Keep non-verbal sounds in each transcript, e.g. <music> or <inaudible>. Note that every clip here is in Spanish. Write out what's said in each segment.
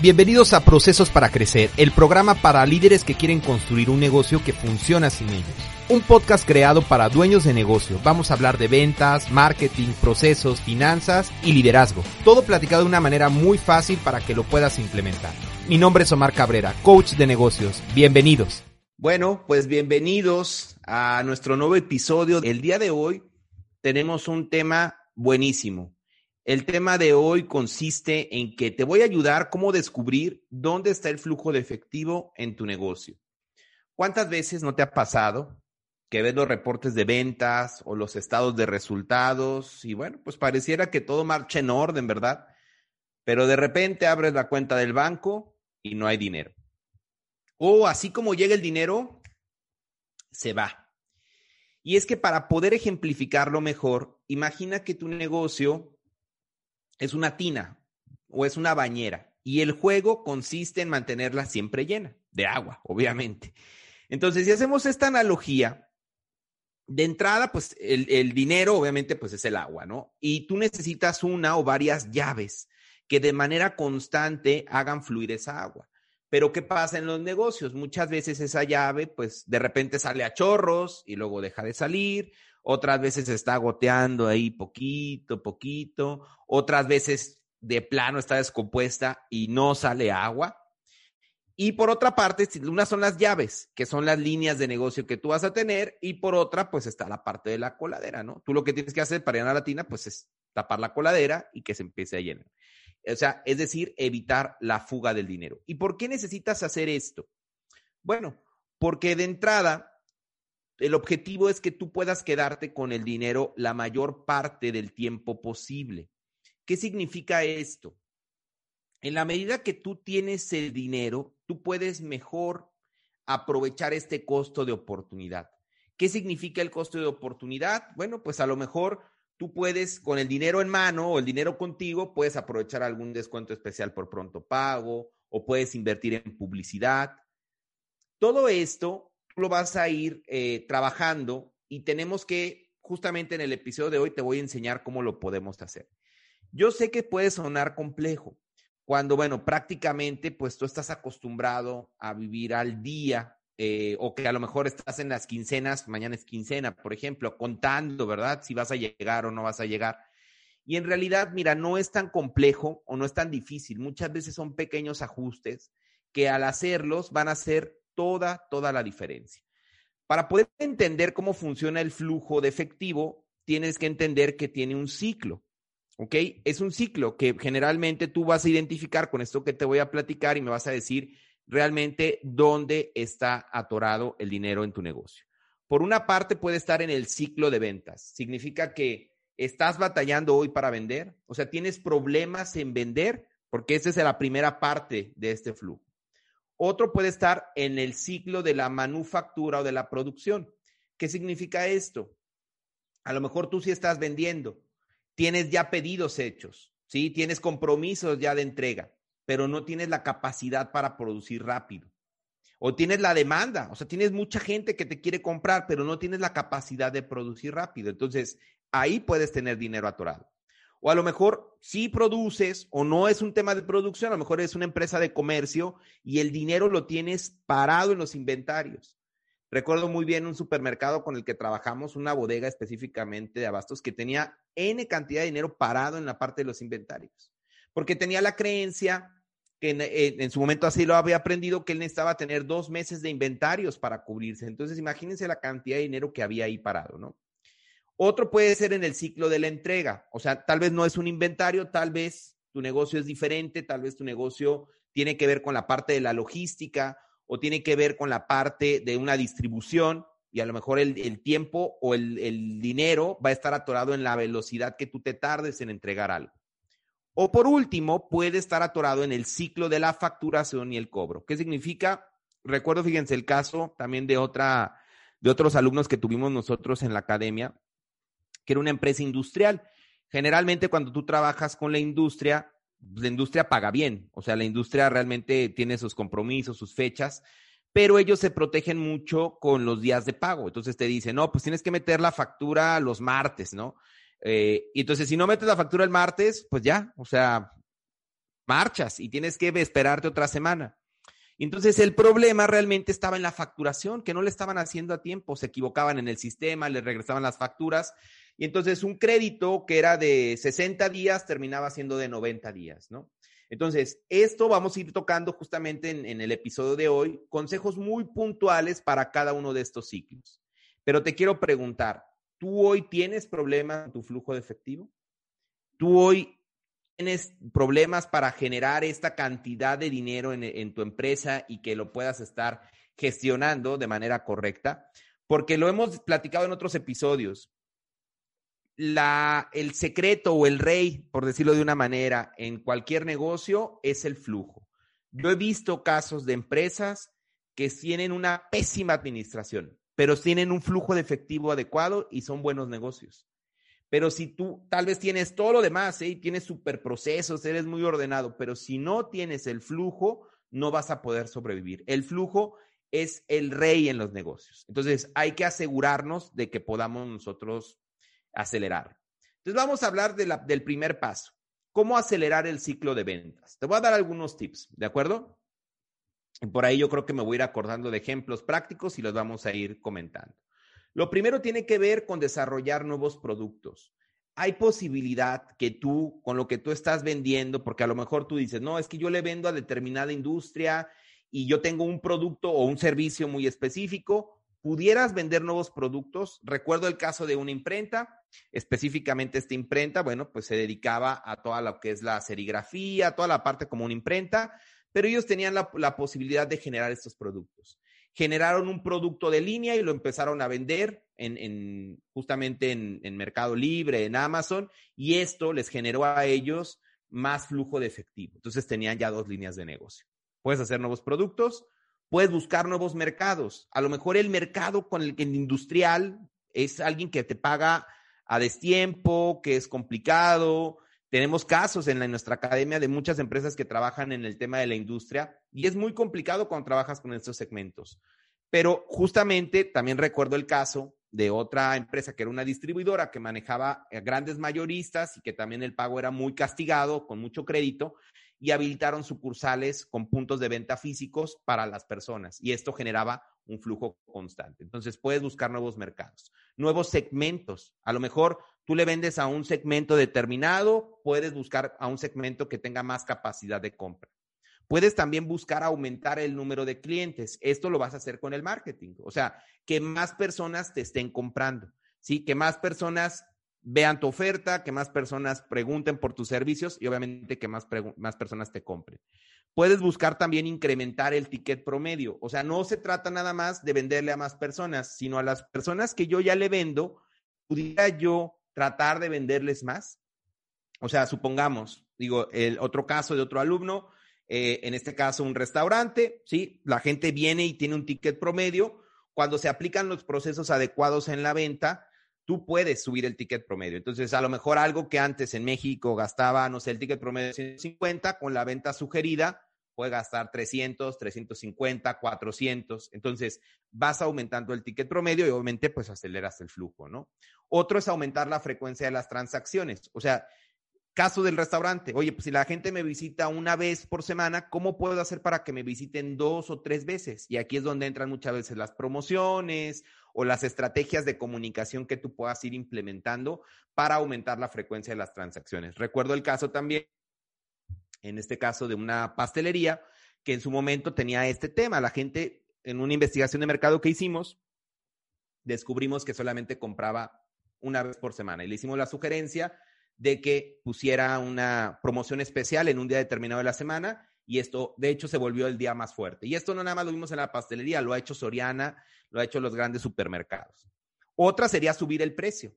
Bienvenidos a Procesos para Crecer, el programa para líderes que quieren construir un negocio que funciona sin ellos. Un podcast creado para dueños de negocio. Vamos a hablar de ventas, marketing, procesos, finanzas y liderazgo. Todo platicado de una manera muy fácil para que lo puedas implementar. Mi nombre es Omar Cabrera, coach de negocios. Bienvenidos. Bueno, pues bienvenidos a nuestro nuevo episodio. El día de hoy tenemos un tema buenísimo. El tema de hoy consiste en que te voy a ayudar cómo descubrir dónde está el flujo de efectivo en tu negocio. ¿Cuántas veces no te ha pasado que ves los reportes de ventas o los estados de resultados y bueno, pues pareciera que todo marcha en orden, ¿verdad? Pero de repente abres la cuenta del banco y no hay dinero. O así como llega el dinero, se va. Y es que para poder ejemplificarlo mejor, imagina que tu negocio es una tina o es una bañera y el juego consiste en mantenerla siempre llena de agua, obviamente. Entonces, si hacemos esta analogía, de entrada, pues el, dinero obviamente pues es el agua, ¿no? Y tú necesitas una o varias llaves que de manera constante hagan fluir esa agua. Pero ¿qué pasa en los negocios? Muchas veces esa llave, pues de repente sale a chorros y luego deja de salir, otras veces está goteando ahí poquito, poquito, otras veces de plano está descompuesta y no sale agua. Y por otra parte, una son las llaves, que son las líneas de negocio que tú vas a tener, y por otra, pues está la parte de la coladera, ¿no? Tú lo que tienes que hacer para llenar la tina, pues es tapar la coladera y que se empiece a llenar. O sea, es decir, evitar la fuga del dinero. ¿Y por qué necesitas hacer esto? Bueno, porque de entrada, el objetivo es que tú puedas quedarte con el dinero la mayor parte del tiempo posible. ¿Qué significa esto? En la medida que tú tienes el dinero, tú puedes mejor aprovechar este costo de oportunidad. ¿Qué significa el costo de oportunidad? Bueno, pues a lo mejor tú puedes, con el dinero en mano o el dinero contigo, puedes aprovechar algún descuento especial por pronto pago o puedes invertir en publicidad. Todo esto lo vas a ir eh, trabajando y tenemos que, justamente en el episodio de hoy, te voy a enseñar cómo lo podemos hacer. Yo sé que puede sonar complejo cuando, bueno, prácticamente pues tú estás acostumbrado a vivir al día eh, o que a lo mejor estás en las quincenas, mañana es quincena, por ejemplo, contando, ¿verdad? Si vas a llegar o no vas a llegar. Y en realidad, mira, no es tan complejo o no es tan difícil. Muchas veces son pequeños ajustes que al hacerlos van a ser toda, toda la diferencia. Para poder entender cómo funciona el flujo de efectivo, tienes que entender que tiene un ciclo. ¿Ok? Es un ciclo que generalmente tú vas a identificar con esto que te voy a platicar y me vas a decir realmente dónde está atorado el dinero en tu negocio. Por una parte puede estar en el ciclo de ventas. Significa que estás batallando hoy para vender, o sea, tienes problemas en vender, porque esa es la primera parte de este flujo. Otro puede estar en el ciclo de la manufactura o de la producción. ¿Qué significa esto? A lo mejor tú sí estás vendiendo, tienes ya pedidos hechos, ¿sí? Tienes compromisos ya de entrega, pero no tienes la capacidad para producir rápido. O tienes la demanda, o sea, tienes mucha gente que te quiere comprar, pero no tienes la capacidad de producir rápido. Entonces, ahí puedes tener dinero atorado. O a lo mejor sí produces o no es un tema de producción, a lo mejor es una empresa de comercio y el dinero lo tienes parado en los inventarios. Recuerdo muy bien un supermercado con el que trabajamos, una bodega específicamente de abastos, que tenía N cantidad de dinero parado en la parte de los inventarios, porque tenía la creencia que en, en, su momento así lo había aprendido, que él necesitaba tener dos meses de inventarios para cubrirse. Entonces, imagínense la cantidad de dinero que había ahí parado, ¿no? Otro puede ser en el ciclo de la entrega. O sea, tal vez no es un inventario, tal vez tu negocio es diferente, tal vez tu negocio tiene que ver con la parte de la logística o tiene que ver con la parte de una distribución y a lo mejor el, tiempo o el, el, dinero va a estar atorado en la velocidad que tú te tardes en entregar algo. O por último, puede estar atorado en el ciclo de la facturación y el cobro. ¿Qué significa? Recuerdo, fíjense, el caso también de otra, de otros alumnos que tuvimos nosotros en la academia, que era una empresa industrial. Generalmente cuando tú trabajas con la industria, la industria paga bien, o sea, la industria realmente tiene sus compromisos, sus fechas, pero ellos se protegen mucho con los días de pago. Entonces te dicen, no, pues tienes que meter la factura los martes, ¿no? Eh, y entonces si no metes la factura el martes, pues ya, o sea, marchas y tienes que esperarte otra semana. Entonces el problema realmente estaba en la facturación, que no le estaban haciendo a tiempo, se equivocaban en el sistema, le regresaban las facturas y entonces un crédito que era de 60 días terminaba siendo de 90 días, ¿no? Entonces, esto vamos a ir tocando justamente en, en el episodio de hoy, consejos muy puntuales para cada uno de estos ciclos. Pero te quiero preguntar, ¿tú hoy tienes problemas en tu flujo de efectivo? ¿Tú hoy tienes problemas para generar esta cantidad de dinero en, tu empresa y que lo puedas estar gestionando de manera correcta, porque lo hemos platicado en otros episodios. La, el secreto o el rey, por decirlo de una manera, en cualquier negocio es el flujo. Yo he visto casos de empresas que tienen una pésima administración, pero tienen un flujo de efectivo adecuado y son buenos negocios. Pero si tú tal vez tienes todo lo demás, ¿eh? tienes superprocesos, eres muy ordenado, pero si no tienes el flujo, no vas a poder sobrevivir. El flujo es el rey en los negocios. Entonces, hay que asegurarnos de que podamos nosotros acelerar. Entonces, vamos a hablar del primer paso. ¿Cómo acelerar el ciclo de ventas? Te voy a dar algunos tips, ¿de acuerdo? Por ahí yo creo que me voy a ir acordando de ejemplos prácticos y los vamos a ir comentando. Lo primero tiene que ver con desarrollar nuevos productos. Hay posibilidad que tú, con lo que tú estás vendiendo, porque a lo mejor tú dices, no, es que yo le vendo a determinada industria y yo tengo un producto o un servicio muy específico, pudieras vender nuevos productos. Recuerdo el caso de una imprenta, específicamente esta imprenta, bueno, pues se dedicaba a toda lo que es la serigrafía, toda la parte como una imprenta, pero ellos tenían la, posibilidad de generar estos productos generaron un producto de línea y lo empezaron a vender en, justamente en, en, Mercado Libre, en Amazon, y esto les generó a ellos más flujo de efectivo. Entonces tenían ya dos líneas de negocio. Puedes hacer nuevos productos, puedes buscar nuevos mercados. A lo mejor el mercado con el, el industrial es alguien que te paga a destiempo, que es complicado, tenemos casos en, nuestra academia de muchas empresas que trabajan en el tema de la industria y es muy complicado cuando trabajas con estos segmentos. Pero justamente también recuerdo el caso de otra empresa que era una distribuidora que manejaba grandes mayoristas y que también el pago era muy castigado, con mucho crédito, y habilitaron sucursales con puntos de venta físicos para las personas. Y esto generaba un flujo constante. Entonces puedes buscar nuevos mercados, nuevos segmentos. A lo mejor tú le vendes a un segmento determinado, puedes buscar a un segmento que tenga más capacidad de compra. Puedes también buscar aumentar el número de clientes. Esto lo vas a hacer con el marketing. O sea, que más personas te estén comprando, ¿sí? Que más personas vean tu oferta, que más personas pregunten por tus servicios y obviamente que más, más personas te compren. Puedes buscar también incrementar el ticket promedio. O sea, no se trata nada más de venderle a más personas, sino a las personas que yo ya le vendo, pudiera yo tratar de venderles más. O sea, supongamos, digo, el otro caso de otro alumno, eh, en este caso un restaurante, ¿sí? La gente viene y tiene un ticket promedio. Cuando se aplican los procesos adecuados en la venta, tú puedes subir el ticket promedio. Entonces, a lo mejor algo que antes en México gastaba, no sé, el ticket promedio de 150, con la venta sugerida puede gastar 300, 350, 400. Entonces, vas aumentando el ticket promedio y obviamente pues aceleras el flujo, ¿no? Otro es aumentar la frecuencia de las transacciones. O sea, caso del restaurante, oye, pues si la gente me visita una vez por semana, ¿cómo puedo hacer para que me visiten dos o tres veces? Y aquí es donde entran muchas veces las promociones o las estrategias de comunicación que tú puedas ir implementando para aumentar la frecuencia de las transacciones. Recuerdo el caso también, en este caso de una pastelería, que en su momento tenía este tema. La gente, en una investigación de mercado que hicimos, descubrimos que solamente compraba una vez por semana y le hicimos la sugerencia de que pusiera una promoción especial en un día determinado de la semana y esto, de hecho, se volvió el día más fuerte. Y esto no nada más lo vimos en la pastelería, lo ha hecho Soriana, lo ha hecho los grandes supermercados. Otra sería subir el precio.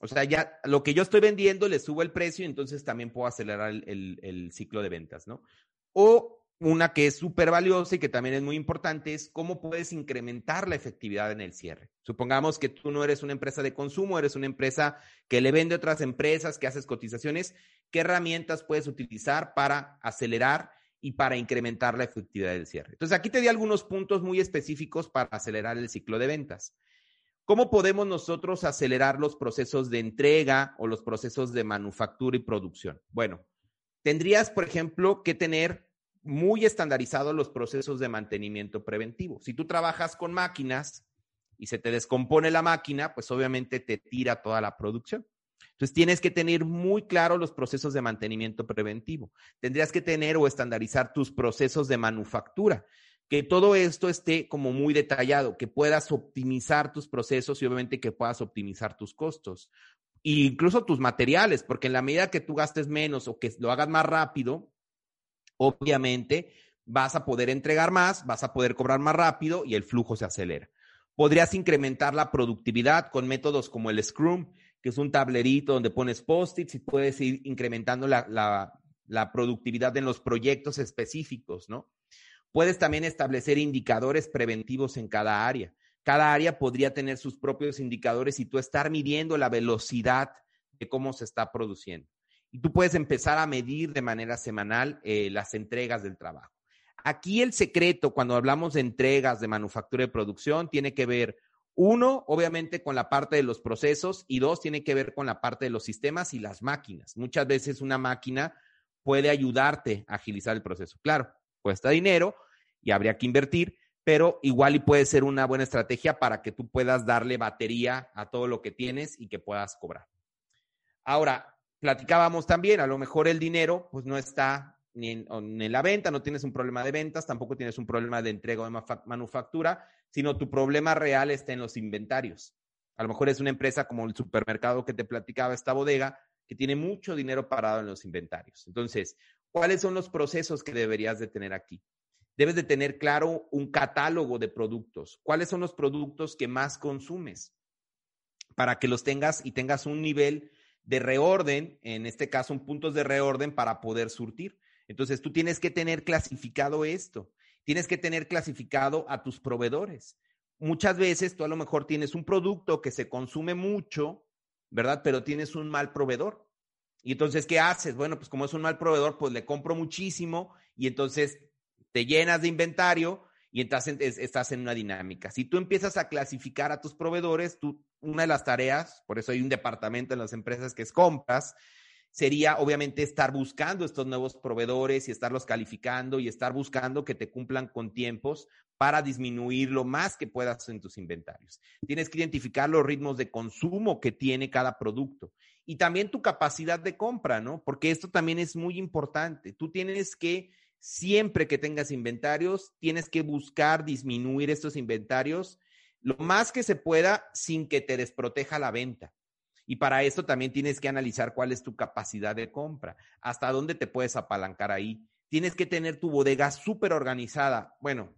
O sea, ya lo que yo estoy vendiendo le subo el precio y entonces también puedo acelerar el, el ciclo de ventas, ¿no? O una que es súper valiosa y que también es muy importante es cómo puedes incrementar la efectividad en el cierre. Supongamos que tú no eres una empresa de consumo, eres una empresa que le vende a otras empresas, que haces cotizaciones. ¿Qué herramientas puedes utilizar para acelerar y para incrementar la efectividad del cierre. Entonces, aquí te di algunos puntos muy específicos para acelerar el ciclo de ventas. ¿Cómo podemos nosotros acelerar los procesos de entrega o los procesos de manufactura y producción? Bueno, tendrías, por ejemplo, que tener muy estandarizados los procesos de mantenimiento preventivo. Si tú trabajas con máquinas y se te descompone la máquina, pues obviamente te tira toda la producción. Entonces tienes que tener muy claro los procesos de mantenimiento preventivo. Tendrías que tener o estandarizar tus procesos de manufactura, que todo esto esté como muy detallado, que puedas optimizar tus procesos y obviamente que puedas optimizar tus costos. E incluso tus materiales, porque en la medida que tú gastes menos o que lo hagas más rápido, obviamente vas a poder entregar más, vas a poder cobrar más rápido y el flujo se acelera. Podrías incrementar la productividad con métodos como el Scrum, que es un tablerito donde pones post-its y puedes ir incrementando la, la productividad en los proyectos específicos, ¿no? Puedes también establecer indicadores preventivos en cada área. Cada área podría tener sus propios indicadores y tú estar midiendo la velocidad de cómo se está produciendo y tú puedes empezar a medir de manera semanal eh, las entregas del trabajo. Aquí el secreto, cuando hablamos de entregas de manufactura y producción, tiene que ver, uno, obviamente, con la parte de los procesos y dos, tiene que ver con la parte de los sistemas y las máquinas. Muchas veces una máquina puede ayudarte a agilizar el proceso. Claro, cuesta dinero y habría que invertir, pero igual y puede ser una buena estrategia para que tú puedas darle batería a todo lo que tienes y que puedas cobrar. Ahora, platicábamos también, a lo mejor el dinero pues no está ni en, la venta, no tienes un problema de ventas, tampoco tienes un problema de entrega o de manufactura, sino tu problema real está en los inventarios. A lo mejor es una empresa como el supermercado que te platicaba esta bodega, que tiene mucho dinero parado en los inventarios. Entonces, ¿cuáles son los procesos que deberías de tener aquí? Debes de tener claro un catálogo de productos. ¿Cuáles son los productos que más consumes? Para que los tengas y tengas un nivel de reorden, en este caso un puntos de reorden para poder surtir. Entonces tú tienes que tener clasificado esto, tienes que tener clasificado a tus proveedores. Muchas veces tú a lo mejor tienes un producto que se consume mucho, ¿verdad? Pero tienes un mal proveedor. Y entonces, ¿qué haces? Bueno, pues como es un mal proveedor, pues le compro muchísimo y entonces te llenas de inventario y entonces estás en una dinámica. Si tú empiezas a clasificar a tus proveedores, tú, una de las tareas, por eso hay un departamento en las empresas que es compras, sería obviamente estar buscando estos nuevos proveedores y estarlos calificando y estar buscando que te cumplan con tiempos para disminuir lo más que puedas en tus inventarios. Tienes que identificar los ritmos de consumo que tiene cada producto y también tu capacidad de compra, ¿no? Porque esto también es muy importante. Tú tienes que siempre que tengas inventarios, tienes que buscar disminuir estos inventarios lo más que se pueda sin que te desproteja la venta. Y para esto también tienes que analizar cuál es tu capacidad de compra, hasta dónde te puedes apalancar ahí. Tienes que tener tu bodega súper organizada. Bueno,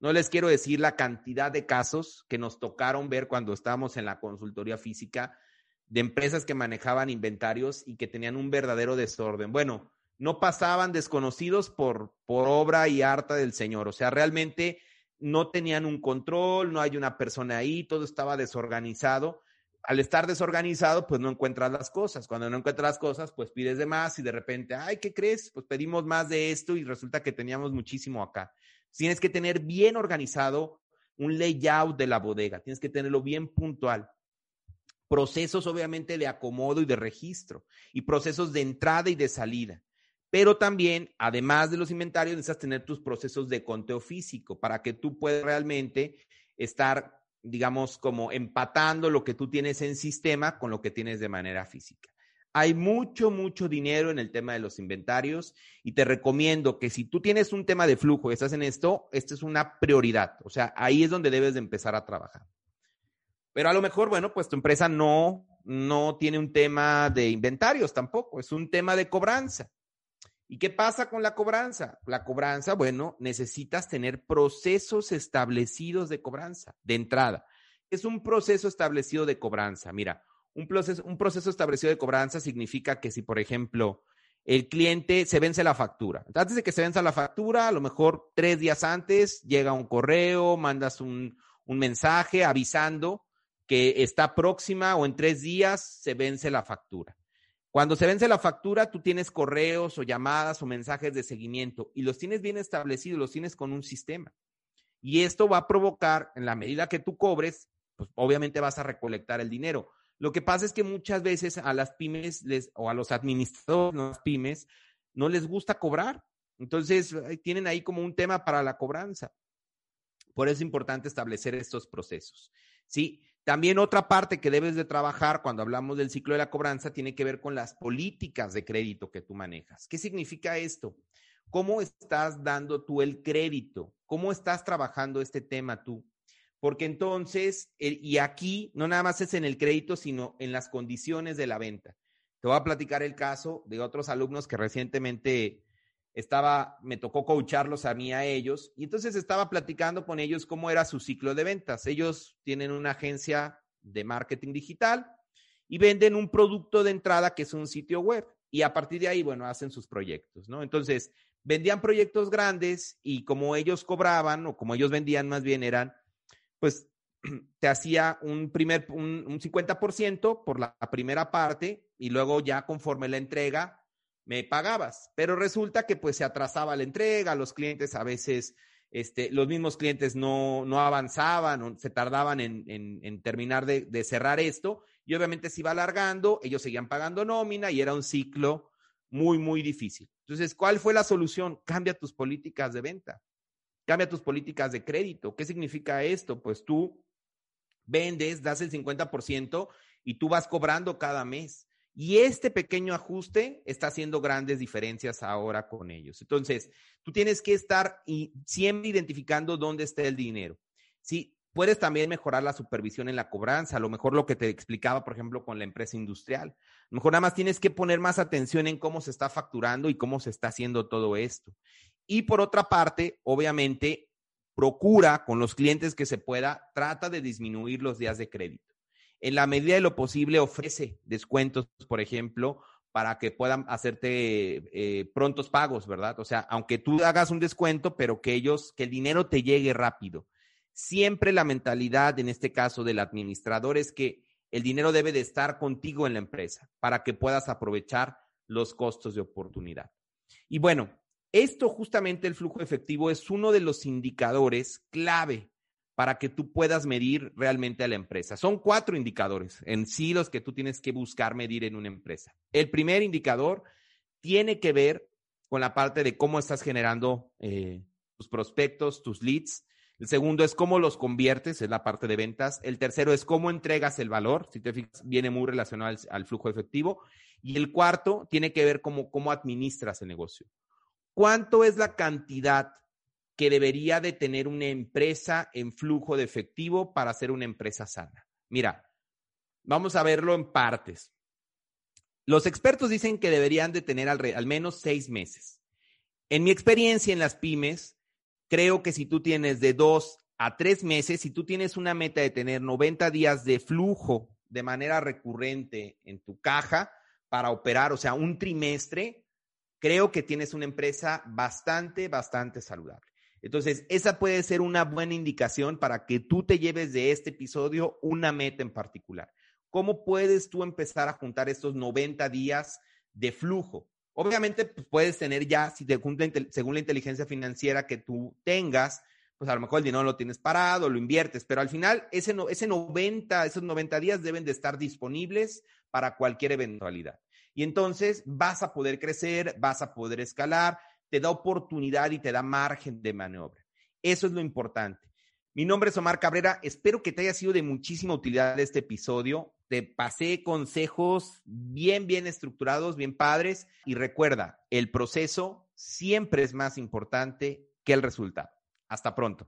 no les quiero decir la cantidad de casos que nos tocaron ver cuando estábamos en la consultoría física de empresas que manejaban inventarios y que tenían un verdadero desorden. Bueno, no pasaban desconocidos por, por obra y harta del Señor. O sea, realmente no tenían un control, no hay una persona ahí, todo estaba desorganizado. Al estar desorganizado, pues no encuentras las cosas. Cuando no encuentras las cosas, pues pides de más y de repente, ay, ¿qué crees? Pues pedimos más de esto y resulta que teníamos muchísimo acá. Tienes que tener bien organizado un layout de la bodega, tienes que tenerlo bien puntual procesos obviamente de acomodo y de registro y procesos de entrada y de salida. Pero también, además de los inventarios, necesitas tener tus procesos de conteo físico para que tú puedas realmente estar, digamos, como empatando lo que tú tienes en sistema con lo que tienes de manera física. Hay mucho, mucho dinero en el tema de los inventarios y te recomiendo que si tú tienes un tema de flujo y estás en esto, esto es una prioridad. O sea, ahí es donde debes de empezar a trabajar. Pero a lo mejor, bueno, pues tu empresa no, no tiene un tema de inventarios tampoco, es un tema de cobranza. ¿Y qué pasa con la cobranza? La cobranza, bueno, necesitas tener procesos establecidos de cobranza de entrada. Es un proceso establecido de cobranza. Mira, un proceso, establecido de cobranza significa que si, por ejemplo, el cliente se vence la factura. Antes de que se venza la factura, a lo mejor tres días antes llega un correo, mandas un mensaje avisando que está próxima o en tres días se vence la factura. Cuando se vence la factura, tú tienes correos o llamadas o mensajes de seguimiento y los tienes bien establecidos, los tienes con un sistema. Y esto va a provocar, en la medida que tú cobres, pues obviamente vas a recolectar el dinero. Lo que pasa es que muchas veces a las pymes o a los administradores de las pymes no les gusta cobrar. Entonces, tienen ahí como un tema para la cobranza. Por eso es importante establecer estos procesos. Sí, también otra parte que debes de trabajar cuando hablamos del ciclo de la cobranza tiene que ver con las políticas de crédito que tú manejas. ¿Qué significa esto? ¿Cómo estás dando tú el crédito? ¿Cómo estás trabajando este tema tú? Porque entonces, y aquí no nada más es en el crédito, sino en las condiciones de la venta. Te voy a platicar el caso de otros alumnos que recientemente estaba, me tocó coacharlos a mí a ellos, y entonces estaba platicando con ellos cómo era su ciclo de ventas. Ellos tienen una agencia de marketing digital y venden un producto de entrada que es un sitio web. Y a partir de ahí, bueno, hacen sus proyectos, ¿no? Entonces, vendían proyectos grandes y como ellos cobraban, o como ellos vendían más bien, eran, pues, <clears throat> te hacía un primer, un, un 50% por la primera parte y luego ya conforme la entrega, me pagabas, pero resulta que pues se atrasaba la entrega, los clientes a veces, este, los mismos clientes no, no avanzaban, se tardaban en, en, terminar de, de, cerrar esto y obviamente se iba alargando, ellos seguían pagando nómina y era un ciclo muy, muy difícil. Entonces, ¿cuál fue la solución? Cambia tus políticas de venta, cambia tus políticas de crédito. ¿Qué significa esto? Pues tú vendes, das el 50% y tú vas cobrando cada mes. Y este pequeño ajuste está haciendo grandes diferencias ahora con ellos. Entonces, tú tienes que estar siempre identificando dónde está el dinero. Sí, puedes también mejorar la supervisión en la cobranza, a lo mejor lo que te explicaba, por ejemplo, con la empresa industrial. A lo mejor nada más tienes que poner más atención en cómo se está facturando y cómo se está haciendo todo esto. Y por otra parte, obviamente, procura con los clientes que se pueda, trata de disminuir los días de crédito en la medida de lo posible ofrece descuentos, por ejemplo, para que puedan hacerte eh, prontos pagos, ¿verdad? O sea, aunque tú hagas un descuento, pero que ellos, que el dinero te llegue rápido. Siempre la mentalidad, en este caso del administrador, es que el dinero debe de estar contigo en la empresa para que puedas aprovechar los costos de oportunidad. Y bueno, esto justamente el flujo efectivo es uno de los indicadores clave para que tú puedas medir realmente a la empresa. Son cuatro indicadores en sí los que tú tienes que buscar medir en una empresa. El primer indicador tiene que ver con la parte de cómo estás generando eh, tus prospectos, tus leads. El segundo es cómo los conviertes, es la parte de ventas. El tercero es cómo entregas el valor, si te fijas, viene muy relacionado al, al flujo efectivo. Y el cuarto tiene que ver cómo, cómo administras el negocio. ¿Cuánto es la cantidad que debería de tener una empresa en flujo de efectivo para ser una empresa sana. Mira, vamos a verlo en partes. Los expertos dicen que deberían de tener al, al menos seis meses. En mi experiencia en las pymes, creo que si tú tienes de dos a tres meses, si tú tienes una meta de tener 90 días de flujo de manera recurrente en tu caja para operar, o sea, un trimestre, creo que tienes una empresa bastante, bastante saludable. Entonces, esa puede ser una buena indicación para que tú te lleves de este episodio una meta en particular. ¿Cómo puedes tú empezar a juntar estos 90 días de flujo? Obviamente, pues, puedes tener ya, si te cumple según la inteligencia financiera que tú tengas, pues a lo mejor el dinero lo tienes parado, lo inviertes, pero al final ese, ese 90, esos 90 días deben de estar disponibles para cualquier eventualidad. Y entonces vas a poder crecer, vas a poder escalar te da oportunidad y te da margen de maniobra. Eso es lo importante. Mi nombre es Omar Cabrera. Espero que te haya sido de muchísima utilidad este episodio. Te pasé consejos bien, bien estructurados, bien padres. Y recuerda, el proceso siempre es más importante que el resultado. Hasta pronto.